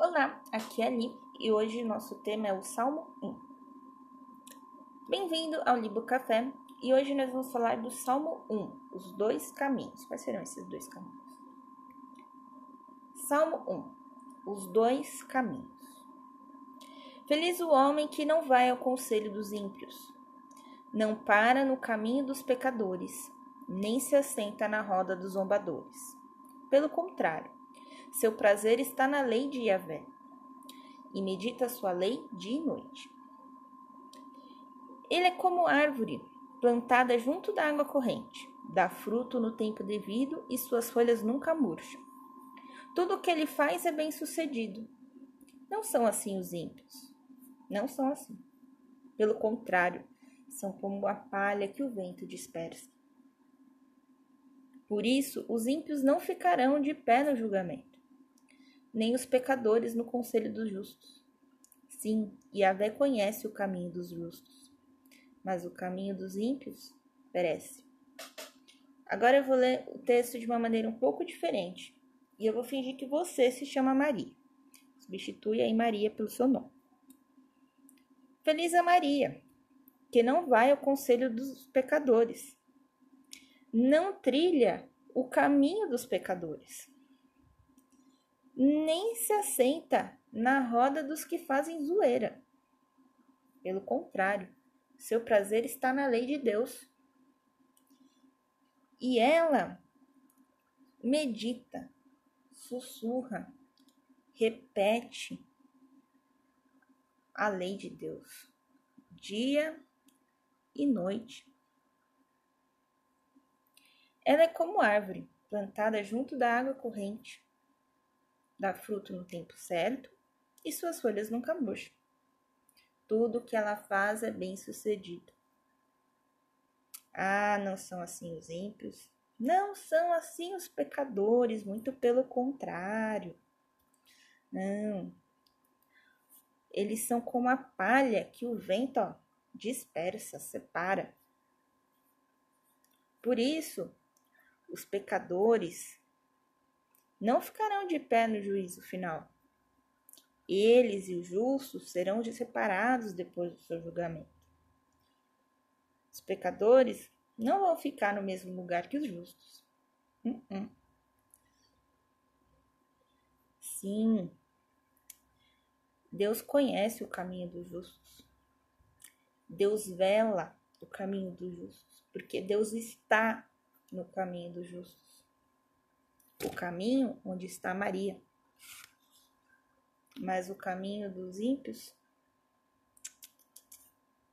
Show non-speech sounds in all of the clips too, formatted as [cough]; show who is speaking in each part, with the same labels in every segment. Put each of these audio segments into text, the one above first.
Speaker 1: Olá, aqui é a Li e hoje nosso tema é o Salmo 1. Bem-vindo ao Libo Café e hoje nós vamos falar do Salmo 1, os dois caminhos. Quais serão esses dois caminhos? Salmo 1, os dois caminhos. Feliz o homem que não vai ao conselho dos ímpios, não para no caminho dos pecadores, nem se assenta na roda dos zombadores. Pelo contrário, seu prazer está na lei de Yahvé, e medita sua lei dia e noite. Ele é como árvore plantada junto da água corrente, dá fruto no tempo devido e suas folhas nunca murcham. Tudo o que ele faz é bem sucedido. Não são assim os ímpios. Não são assim. Pelo contrário, são como a palha que o vento dispersa. Por isso, os ímpios não ficarão de pé no julgamento nem os pecadores no conselho dos justos. Sim, Yahvé conhece o caminho dos justos, mas o caminho dos ímpios perece. Agora eu vou ler o texto de uma maneira um pouco diferente e eu vou fingir que você se chama Maria. Substitui aí Maria pelo seu nome. Feliz a Maria, que não vai ao conselho dos pecadores, não trilha o caminho dos pecadores nem se assenta na roda dos que fazem zoeira. Pelo contrário, seu prazer está na lei de Deus. E ela medita, sussurra, repete a lei de Deus, dia e noite. Ela é como árvore plantada junto da água corrente dá fruto no tempo certo e suas folhas nunca murcham. Tudo que ela faz é bem sucedido. Ah, não são assim os ímpios, não são assim os pecadores, muito pelo contrário. Não. Eles são como a palha que o vento ó, dispersa, separa. Por isso, os pecadores não ficarão de pé no juízo final. Eles e os justos serão separados depois do seu julgamento. Os pecadores não vão ficar no mesmo lugar que os justos. Uh -uh. Sim, Deus conhece o caminho dos justos. Deus vela o caminho dos justos, porque Deus está no caminho dos justos o caminho onde está Maria. Mas o caminho dos ímpios,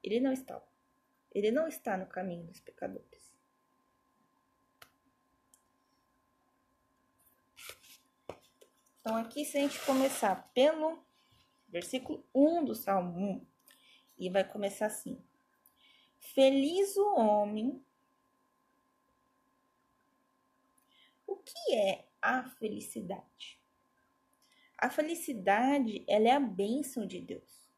Speaker 1: ele não está. Ele não está no caminho dos pecadores. Então, aqui, se a gente começar pelo versículo 1 do Salmo 1, e vai começar assim: Feliz o homem que é a felicidade? A felicidade, ela é a bênção de Deus.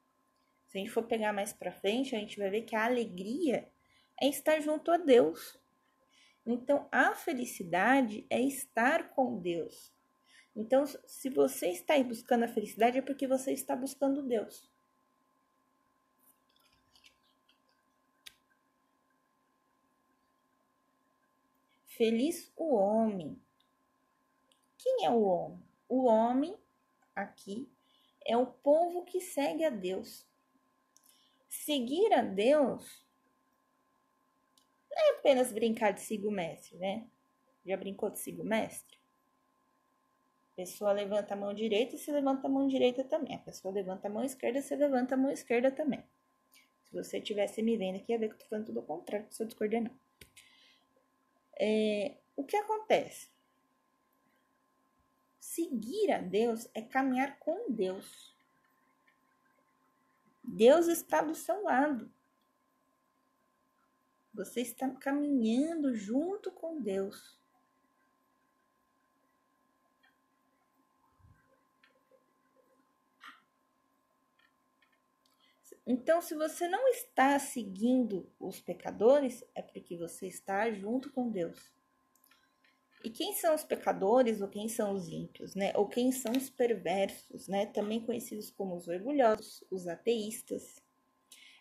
Speaker 1: Se a gente for pegar mais para frente, a gente vai ver que a alegria é estar junto a Deus. Então, a felicidade é estar com Deus. Então, se você está buscando a felicidade, é porque você está buscando Deus. Feliz o homem quem é o homem? O homem, aqui, é o povo que segue a Deus. Seguir a Deus não é apenas brincar de sigo mestre, né? Já brincou de sigo mestre? A pessoa levanta a mão direita e se levanta a mão direita também. A pessoa levanta a mão esquerda e se levanta a mão esquerda também. Se você tivesse me vendo aqui, ia ver que eu tô falando tudo ao contrário, que sou discordando. É, o que acontece? Seguir a Deus é caminhar com Deus. Deus está do seu lado. Você está caminhando junto com Deus. Então, se você não está seguindo os pecadores, é porque você está junto com Deus. E quem são os pecadores ou quem são os ímpios, né? Ou quem são os perversos, né? Também conhecidos como os orgulhosos, os ateístas,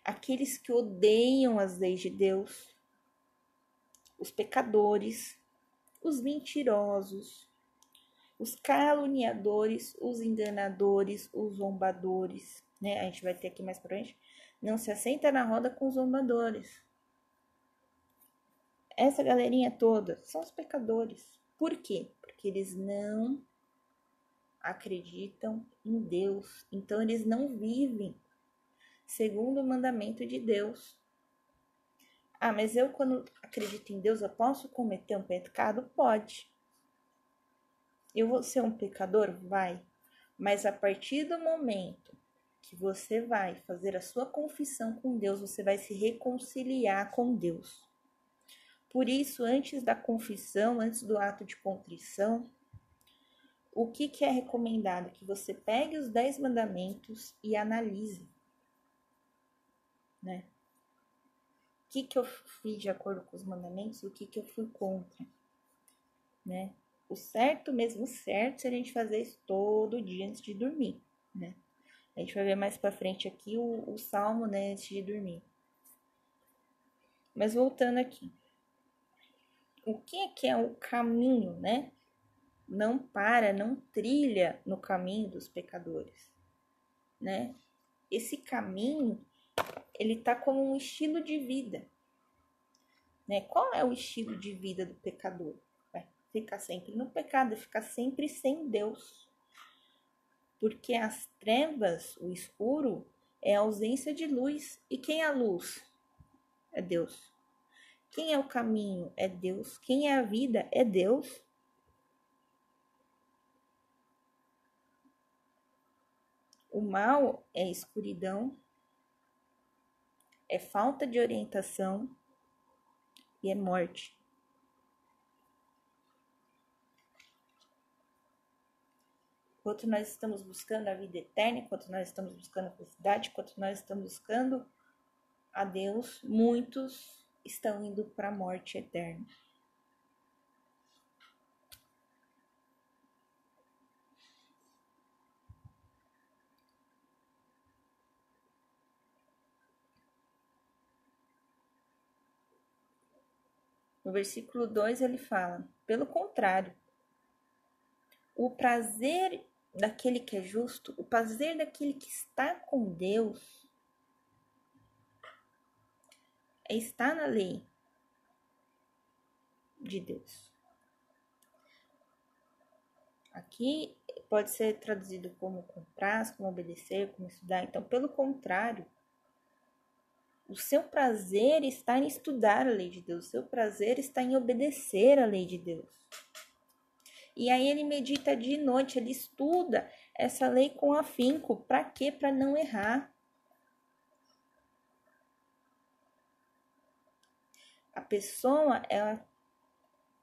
Speaker 1: aqueles que odeiam as leis de Deus, os pecadores, os mentirosos, os caluniadores, os enganadores, os zombadores, né? A gente vai ter aqui mais pra frente. Não se assenta na roda com os zombadores. Essa galerinha toda são os pecadores. Por quê? Porque eles não acreditam em Deus. Então eles não vivem segundo o mandamento de Deus. Ah, mas eu quando acredito em Deus, eu posso cometer um pecado? Pode. Eu vou ser um pecador? Vai. Mas a partir do momento que você vai fazer a sua confissão com Deus, você vai se reconciliar com Deus. Por isso, antes da confissão, antes do ato de contrição, o que, que é recomendado? Que você pegue os dez mandamentos e analise. Né? O que, que eu fiz de acordo com os mandamentos e o que, que eu fui contra. Né? O certo mesmo, certo se a gente fazer isso todo dia antes de dormir, né? A gente vai ver mais para frente aqui o, o salmo, né, antes de dormir. Mas voltando aqui. O que é que é o caminho, né? Não para, não trilha no caminho dos pecadores, né? Esse caminho, ele tá como um estilo de vida, né? Qual é o estilo de vida do pecador? ficar sempre no pecado, ficar sempre sem Deus. Porque as trevas, o escuro, é a ausência de luz. E quem é a luz? É Deus. Quem é o caminho? É Deus. Quem é a vida? É Deus. O mal é escuridão, é falta de orientação e é morte. enquanto nós estamos buscando a vida eterna, enquanto nós estamos buscando a felicidade, enquanto nós estamos buscando a Deus, muitos estão indo para a morte eterna. No versículo 2 ele fala: pelo contrário, o prazer daquele que é justo, o prazer daquele que está com Deus, é estar na lei de Deus. Aqui pode ser traduzido como comprar, como obedecer, como estudar. Então, pelo contrário, o seu prazer está em estudar a lei de Deus, o seu prazer está em obedecer a lei de Deus. E aí ele medita de noite, ele estuda essa lei com afinco. Para quê? Para não errar. A pessoa, ela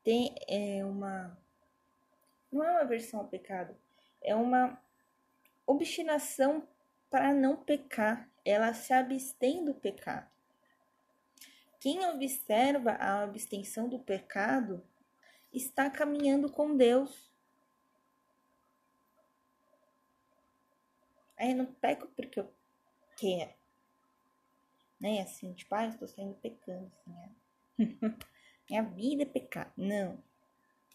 Speaker 1: tem é, uma. Não é uma aversão ao pecado, é uma obstinação para não pecar. Ela se abstém do pecado. Quem observa a abstenção do pecado está caminhando com Deus. Aí eu não peco porque eu quero. Né? assim, tipo, ah, eu estou saindo pecando. Assim, né? [laughs] Minha vida é pecar. Não.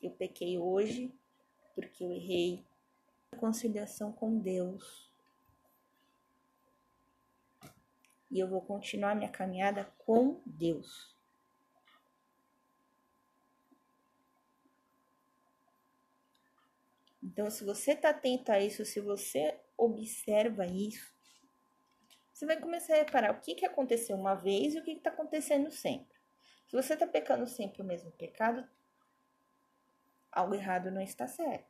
Speaker 1: Eu pequei hoje porque eu errei. Conciliação com Deus. E eu vou continuar minha caminhada com Deus. Então, se você está atento a isso, se você observa isso, você vai começar a reparar o que, que aconteceu uma vez e o que está acontecendo sempre. Se você está pecando sempre o mesmo pecado, algo errado não está certo.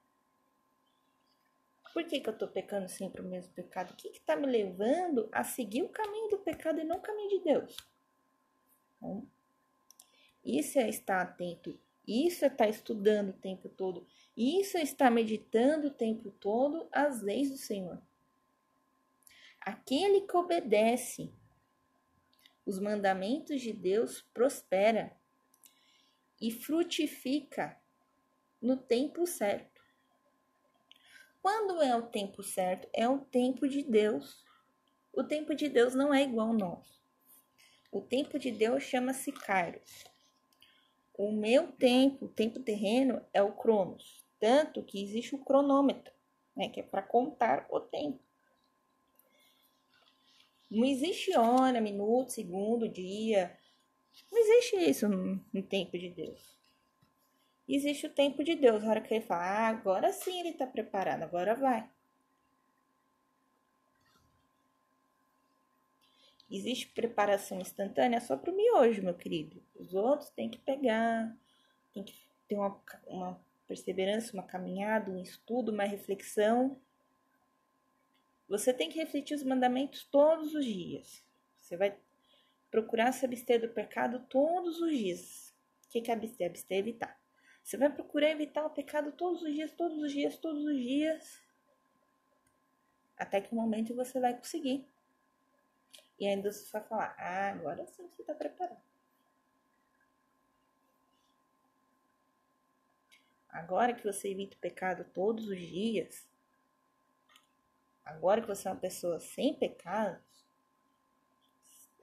Speaker 1: Por que, que eu estou pecando sempre o mesmo pecado? O que está me levando a seguir o caminho do pecado e não o caminho de Deus? Isso é estar atento, isso é estar estudando o tempo todo, isso está meditando o tempo todo as leis do Senhor. Aquele que obedece os mandamentos de Deus prospera e frutifica no tempo certo. Quando é o tempo certo? É o tempo de Deus. O tempo de Deus não é igual ao nosso. O tempo de Deus chama-se Kairos. O meu tempo, o tempo terreno, é o Cronos. Tanto que existe o cronômetro, né, que é para contar o tempo. Não existe hora, minuto, segundo, dia. Não existe isso no, tempo de Deus. Existe o tempo de Deus. A hora que ele fala, ah, agora sim ele está preparado, agora vai. Existe preparação instantânea só para o miojo, meu querido. Os outros têm que pegar, tem que ter uma, uma perseverança, uma caminhada, um estudo, uma reflexão. Você tem que refletir os mandamentos todos os dias. Você vai procurar se abster do pecado todos os dias. O que é abster? Abster é evitar. Você vai procurar evitar o pecado todos os dias, todos os dias, todos os dias. Até que o momento você vai conseguir. E ainda você vai falar: Ah, agora sim você está preparado. Agora que você evita o pecado todos os dias, agora que você é uma pessoa sem pecados,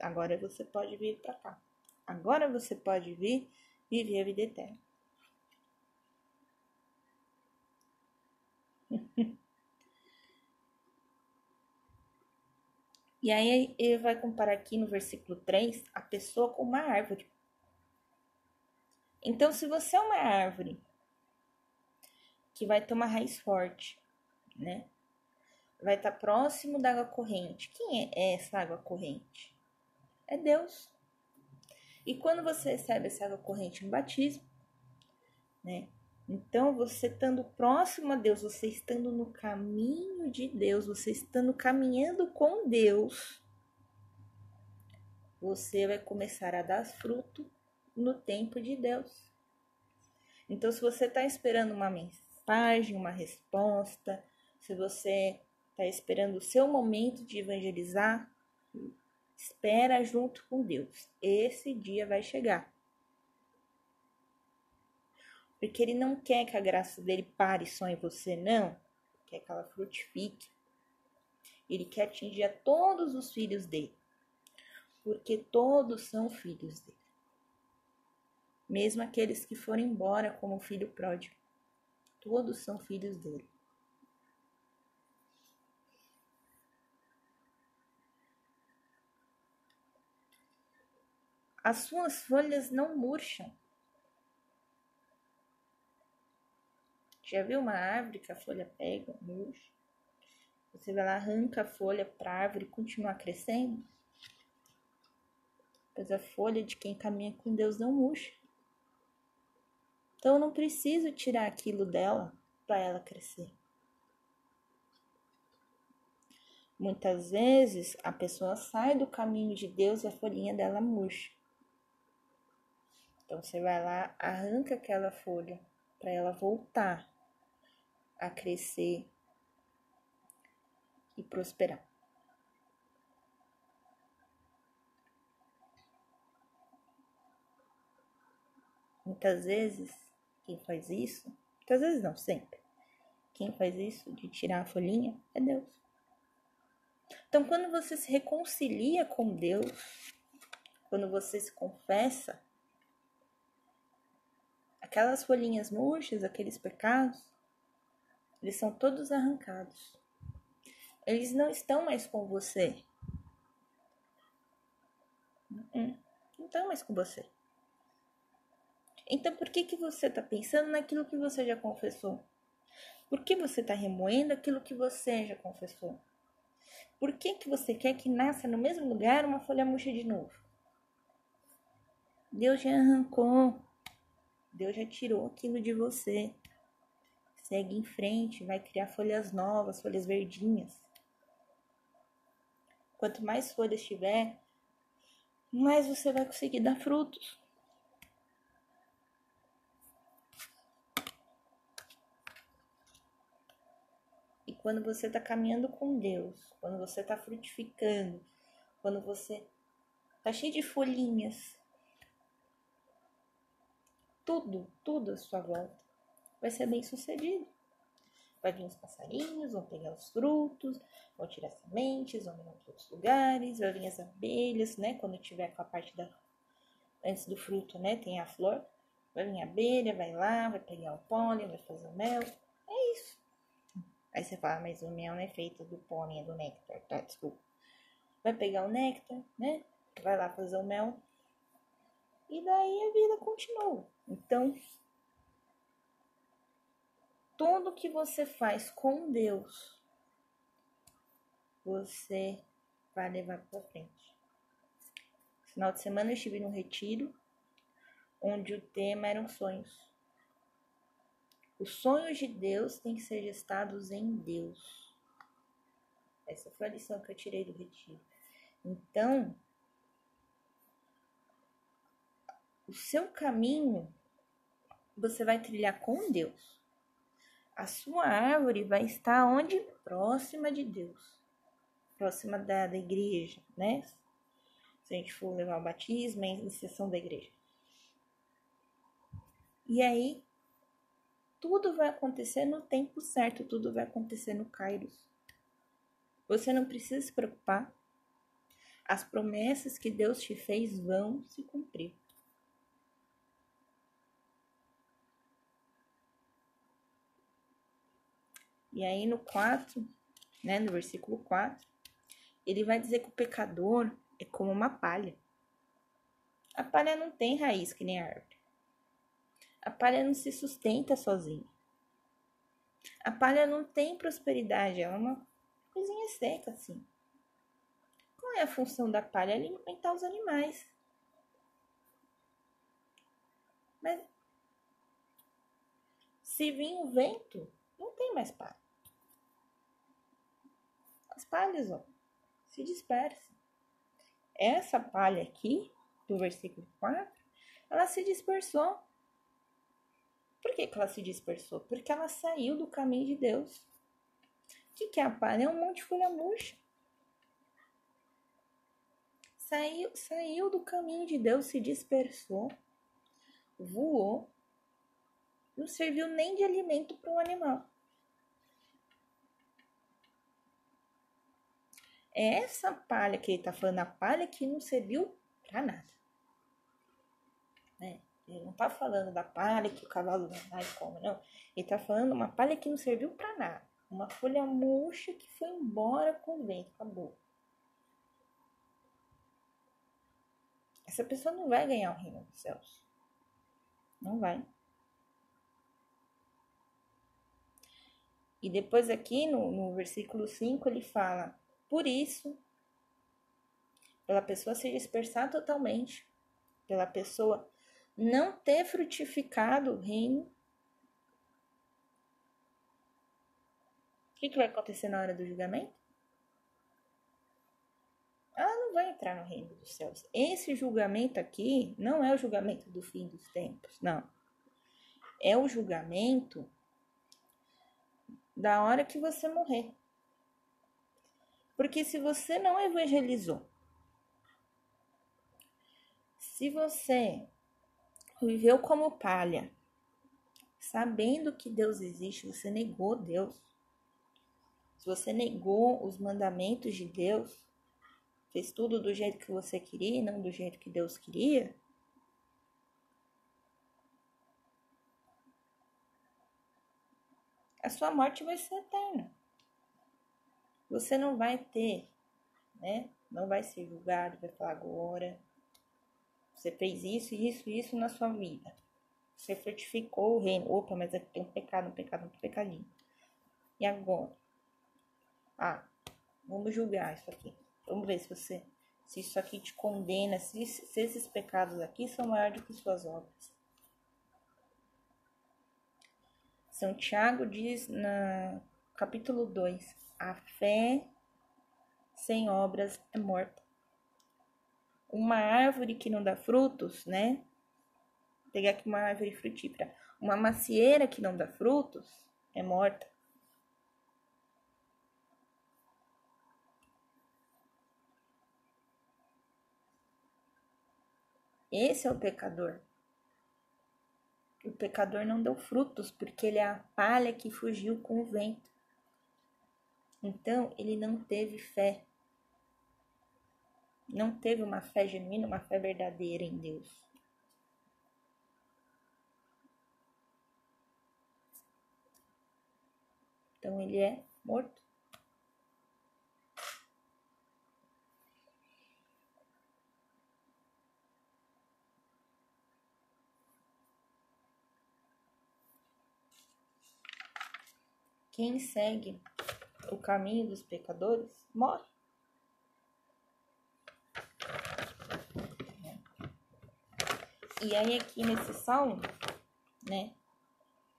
Speaker 1: agora você pode vir para cá. Agora você pode vir viver a vida eterna. [laughs] e aí ele vai comparar aqui no versículo 3 a pessoa com uma árvore. Então, se você é uma árvore que vai ter uma raiz forte, né? Vai estar tá próximo da água corrente. Quem é essa água corrente? É Deus. E quando você recebe essa água corrente no batismo, né? Então, você estando próximo a Deus, você estando no caminho de Deus, você estando caminhando com Deus, você vai começar a dar fruto no tempo de Deus. Então, se você está esperando uma mensagem, uma resposta, se você está esperando o seu momento de evangelizar, espera junto com Deus. Esse dia vai chegar. Porque ele não quer que a graça dele pare só em você, não. Quer que ela frutifique. Ele quer atingir a todos os filhos dele. Porque todos são filhos dele. Mesmo aqueles que foram embora como filho pródigo todos são filhos dele. As suas folhas não murcham. Já viu uma árvore que a folha pega, murcha? Você vai lá, arranca a folha para a árvore continuar crescendo? Pois a folha de quem caminha com Deus não murcha. Então eu não preciso tirar aquilo dela para ela crescer. Muitas vezes a pessoa sai do caminho de Deus e a folhinha dela murcha. Então você vai lá, arranca aquela folha para ela voltar a crescer e prosperar. Muitas vezes quem faz isso, muitas vezes não, sempre. Quem faz isso de tirar a folhinha é Deus. Então, quando você se reconcilia com Deus, quando você se confessa, aquelas folhinhas murchas, aqueles pecados, eles são todos arrancados. Eles não estão mais com você. Não estão mais com você. Então, por que, que você está pensando naquilo que você já confessou? Por que você está remoendo aquilo que você já confessou? Por que, que você quer que nasça no mesmo lugar uma folha murcha de novo? Deus já arrancou. Deus já tirou aquilo de você. Segue em frente, vai criar folhas novas, folhas verdinhas. Quanto mais folhas tiver, mais você vai conseguir dar frutos. quando você está caminhando com Deus, quando você está frutificando, quando você está cheio de folhinhas, tudo, tudo à sua volta vai ser bem sucedido. Vai vir os passarinhos, vão pegar os frutos, vão tirar sementes, vão levar para outros lugares, vai vir as abelhas, né? Quando tiver com a parte da. Antes do fruto, né? Tem a flor. Vai vir a abelha, vai lá, vai pegar o pólen, vai fazer o mel. É isso. Aí você fala, mas o mel não é feito do pólen, é do néctar, tá? Desculpa. Vai pegar o néctar, né? Vai lá fazer o mel. E daí a vida continua. Então, tudo que você faz com Deus, você vai levar para frente. No final de semana eu estive no retiro, onde o tema eram sonhos. Os sonhos de Deus têm que ser gestados em Deus. Essa foi a lição que eu tirei do retiro. Então, o seu caminho você vai trilhar com Deus. A sua árvore vai estar onde? Próxima de Deus. Próxima da, da igreja, né? Se a gente for levar o batismo, é em sessão da igreja. E aí, tudo vai acontecer no tempo certo, tudo vai acontecer no Kairos. Você não precisa se preocupar. As promessas que Deus te fez vão se cumprir. E aí no 4, né, no versículo 4, ele vai dizer que o pecador é como uma palha. A palha não tem raiz que nem a árvore. A palha não se sustenta sozinha. A palha não tem prosperidade, ela é uma coisinha seca assim. Qual é a função da palha? Alimentar os animais. Mas se vir o vento, não tem mais palha palhas, ó, se dispersam. Essa palha aqui, do versículo 4, ela se dispersou. Por que, que ela se dispersou? Porque ela saiu do caminho de Deus. O que, que é a palha? É um monte de folha murcha. Saiu, saiu do caminho de Deus, se dispersou, voou, não serviu nem de alimento para um animal. É essa palha que ele está falando, a palha que não serviu para nada. Né? Ele não está falando da palha que o cavalo vai lá e come, não. Ele está falando uma palha que não serviu para nada. Uma folha murcha que foi embora com o vento, acabou. Essa pessoa não vai ganhar o reino dos céus. Não vai. E depois aqui no, no versículo 5 ele fala: por isso, pela pessoa se dispersar totalmente, pela pessoa não ter frutificado o reino, o que, que vai acontecer na hora do julgamento? Ela não vai entrar no reino dos céus. Esse julgamento aqui não é o julgamento do fim dos tempos, não. É o julgamento da hora que você morrer. Porque se você não evangelizou, se você viveu como palha, sabendo que Deus existe, você negou Deus. Se você negou os mandamentos de Deus, fez tudo do jeito que você queria e não do jeito que Deus queria, a sua morte vai ser eterna você não vai ter, né? Não vai ser julgado, vai falar agora. Você fez isso, isso, isso na sua vida. Você frutificou o reino. Opa, mas aqui tem um pecado, um pecado, um pecadinho. E agora? Ah, vamos julgar isso aqui. Vamos ver se você, se isso aqui te condena, se, se esses pecados aqui são maiores do que suas obras. São Tiago diz na capítulo 2, a fé sem obras é morta. Uma árvore que não dá frutos, né? Vou pegar aqui uma árvore frutífera. Uma macieira que não dá frutos é morta. Esse é o pecador. pecador não deu frutos, porque ele é a palha que fugiu com o vento. Então, ele não teve fé. Não teve uma fé genuína, uma fé verdadeira em Deus. Então, ele é morto. Quem segue o caminho dos pecadores morre. E aí aqui nesse salmo, né,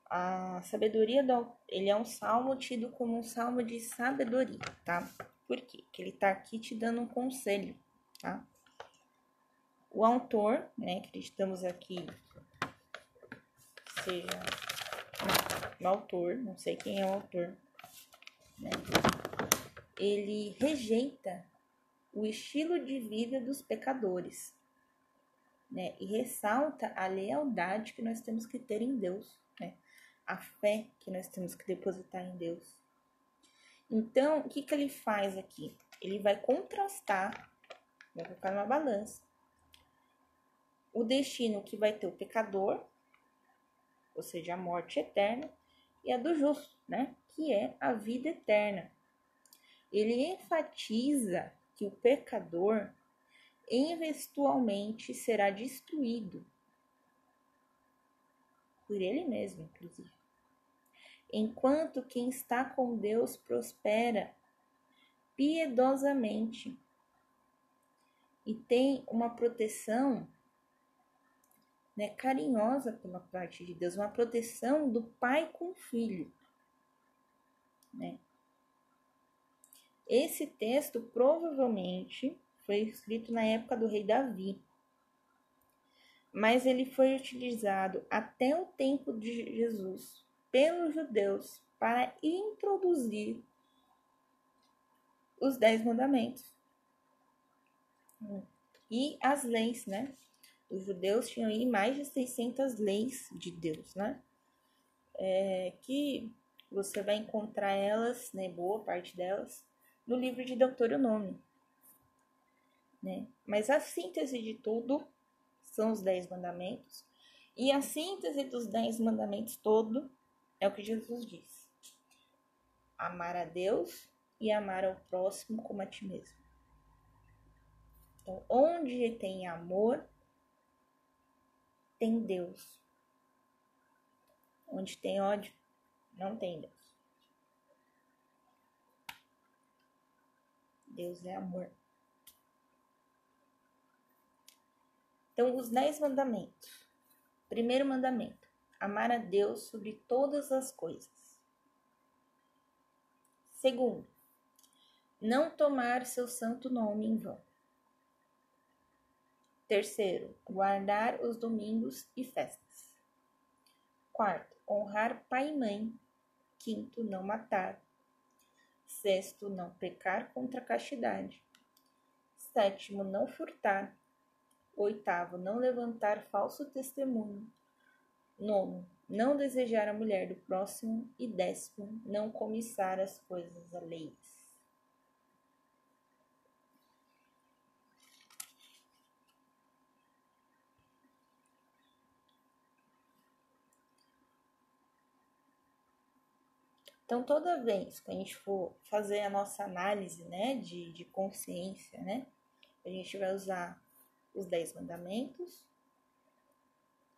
Speaker 1: a sabedoria do ele é um salmo tido como um salmo de sabedoria, tá? Por quê? Porque ele tá aqui te dando um conselho, tá? O autor, né, acreditamos aqui seja o autor, não sei quem é o autor, né? Ele rejeita o estilo de vida dos pecadores, né? E ressalta a lealdade que nós temos que ter em Deus, né? A fé que nós temos que depositar em Deus. Então, o que, que ele faz aqui? Ele vai contrastar, vai colocar numa balança, o destino que vai ter o pecador, ou seja, a morte eterna, e a do justo, né? Que é a vida eterna. Ele enfatiza que o pecador eventualmente será destruído por ele mesmo, inclusive. Enquanto quem está com Deus prospera piedosamente e tem uma proteção né, carinhosa pela parte de Deus, uma proteção do pai com o filho. Né? Esse texto provavelmente foi escrito na época do rei Davi, mas ele foi utilizado até o tempo de Jesus pelos judeus para introduzir os dez mandamentos e as leis, né? Os judeus tinham aí mais de 600 leis de Deus, né? É, que você vai encontrar elas, né, boa parte delas, no livro de Deuteronômio. Né? Mas a síntese de tudo são os dez mandamentos. E a síntese dos dez mandamentos todo é o que Jesus diz. Amar a Deus e amar ao próximo como a ti mesmo. Então, onde tem amor, tem Deus. Onde tem ódio, não tem Deus. Deus é amor. Então, os dez mandamentos. Primeiro mandamento: amar a Deus sobre todas as coisas. Segundo, não tomar seu santo nome em vão. Terceiro, guardar os domingos e festas. Quarto, honrar pai e mãe. Quinto, não matar. Sexto, não pecar contra a castidade. Sétimo, não furtar. Oitavo, não levantar falso testemunho. Nono, não desejar a mulher do próximo. E décimo, não comissar as coisas alheias. Então, toda vez que a gente for fazer a nossa análise né, de, de consciência, né, a gente vai usar os Dez Mandamentos.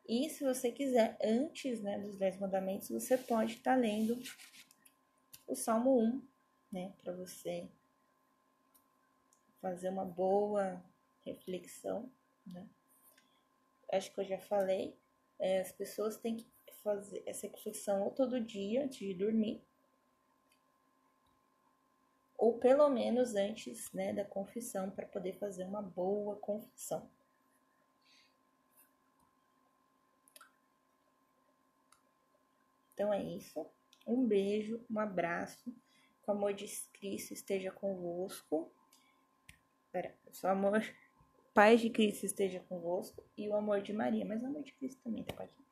Speaker 1: E se você quiser, antes né, dos Dez Mandamentos, você pode estar tá lendo o Salmo 1, né, para você fazer uma boa reflexão, né. Acho que eu já falei, é, as pessoas têm que fazer essa reflexão ou todo dia antes de dormir, ou pelo menos antes né, da confissão, para poder fazer uma boa confissão. Então é isso. Um beijo, um abraço. Que o amor de Cristo esteja convosco. Pera, só amor, paz de Cristo esteja convosco e o amor de Maria, mas o amor de Cristo também está com a gente.